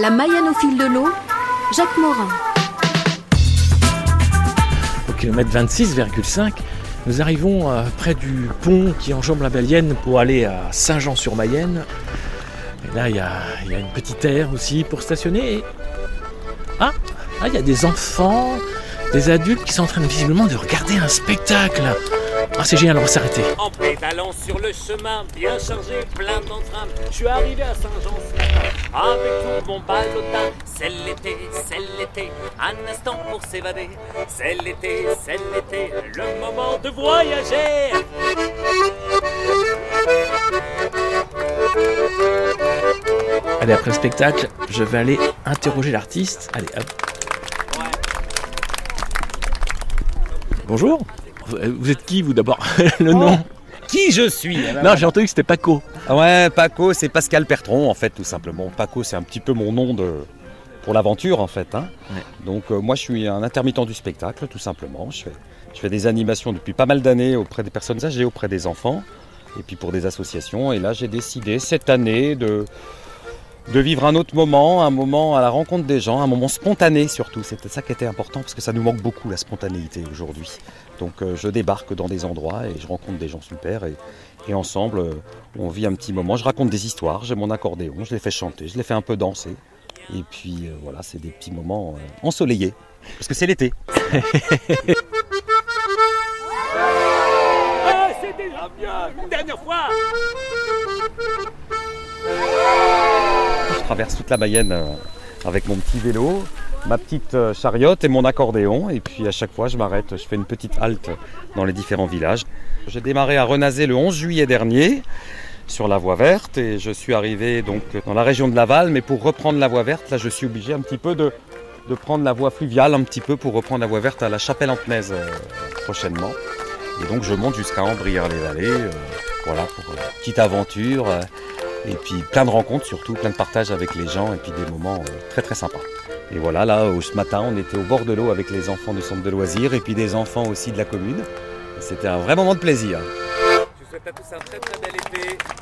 La Mayenne au fil de l'eau, Jacques Morin. Au kilomètre 26,5, nous arrivons euh, près du pont qui enjambe la Balienne pour aller à Saint-Jean-sur-Mayenne. Et là, il y, a, une petite aire aussi pour stationner. Ah, ah, il y a des enfants, des adultes qui sont en train visiblement de regarder un spectacle. Ah, c'est génial, on va s'arrêter. En pédalant sur le chemin, bien chargé, plein d'entrain, je suis arrivé à Saint-Jean avec tout mon ballotin. C'est l'été, c'est l'été, un instant pour s'évader. C'est l'été, c'est l'été, le moment de voyager. Allez, après le spectacle, je vais aller interroger l'artiste. Allez, hop. Bonjour. Vous êtes qui, vous, d'abord Le nom Qui je suis Non, j'ai entendu que c'était Paco. Ouais, Paco, c'est Pascal Pertron, en fait, tout simplement. Paco, c'est un petit peu mon nom de pour l'aventure, en fait. hein. Ouais. Donc, euh, moi, je suis un intermittent du spectacle, tout simplement. Je fais, je fais des animations depuis pas mal d'années auprès des personnes âgées, auprès des enfants, et puis pour des associations. Et là, j'ai décidé cette année de de vivre un autre moment, un moment à la rencontre des gens, un moment spontané surtout. C'était ça qui était important parce que ça nous manque beaucoup la spontanéité aujourd'hui. Donc euh, je débarque dans des endroits et je rencontre des gens super et, et ensemble euh, on vit un petit moment. Je raconte des histoires, j'ai mon accordéon, je les fais chanter, je les fais un peu danser. Et puis euh, voilà, c'est des petits moments ensoleillés parce que c'est l'été. Ah, c'est déjà mieux, une dernière fois. Je traverse toute la Mayenne euh, avec mon petit vélo, ma petite euh, chariote et mon accordéon. Et puis à chaque fois, je m'arrête, je fais une petite halte dans les différents villages. J'ai démarré à Renazé le 11 juillet dernier sur la voie verte et je suis arrivé donc dans la région de Laval. Mais pour reprendre la voie verte, là, je suis obligé un petit peu de, de prendre la voie fluviale un petit peu pour reprendre la voie verte à la Chapelle-en-Tenaise euh, prochainement. Et donc je monte jusqu'à Ambrières-les-Vallées, voilà, pour une petite aventure. Et puis plein de rencontres surtout, plein de partages avec les gens et puis des moments euh, très très sympas. Et voilà, là ce matin on était au bord de l'eau avec les enfants du centre de loisirs et puis des enfants aussi de la commune. C'était un vrai moment de plaisir. Je vous souhaite à tous un très très bel été.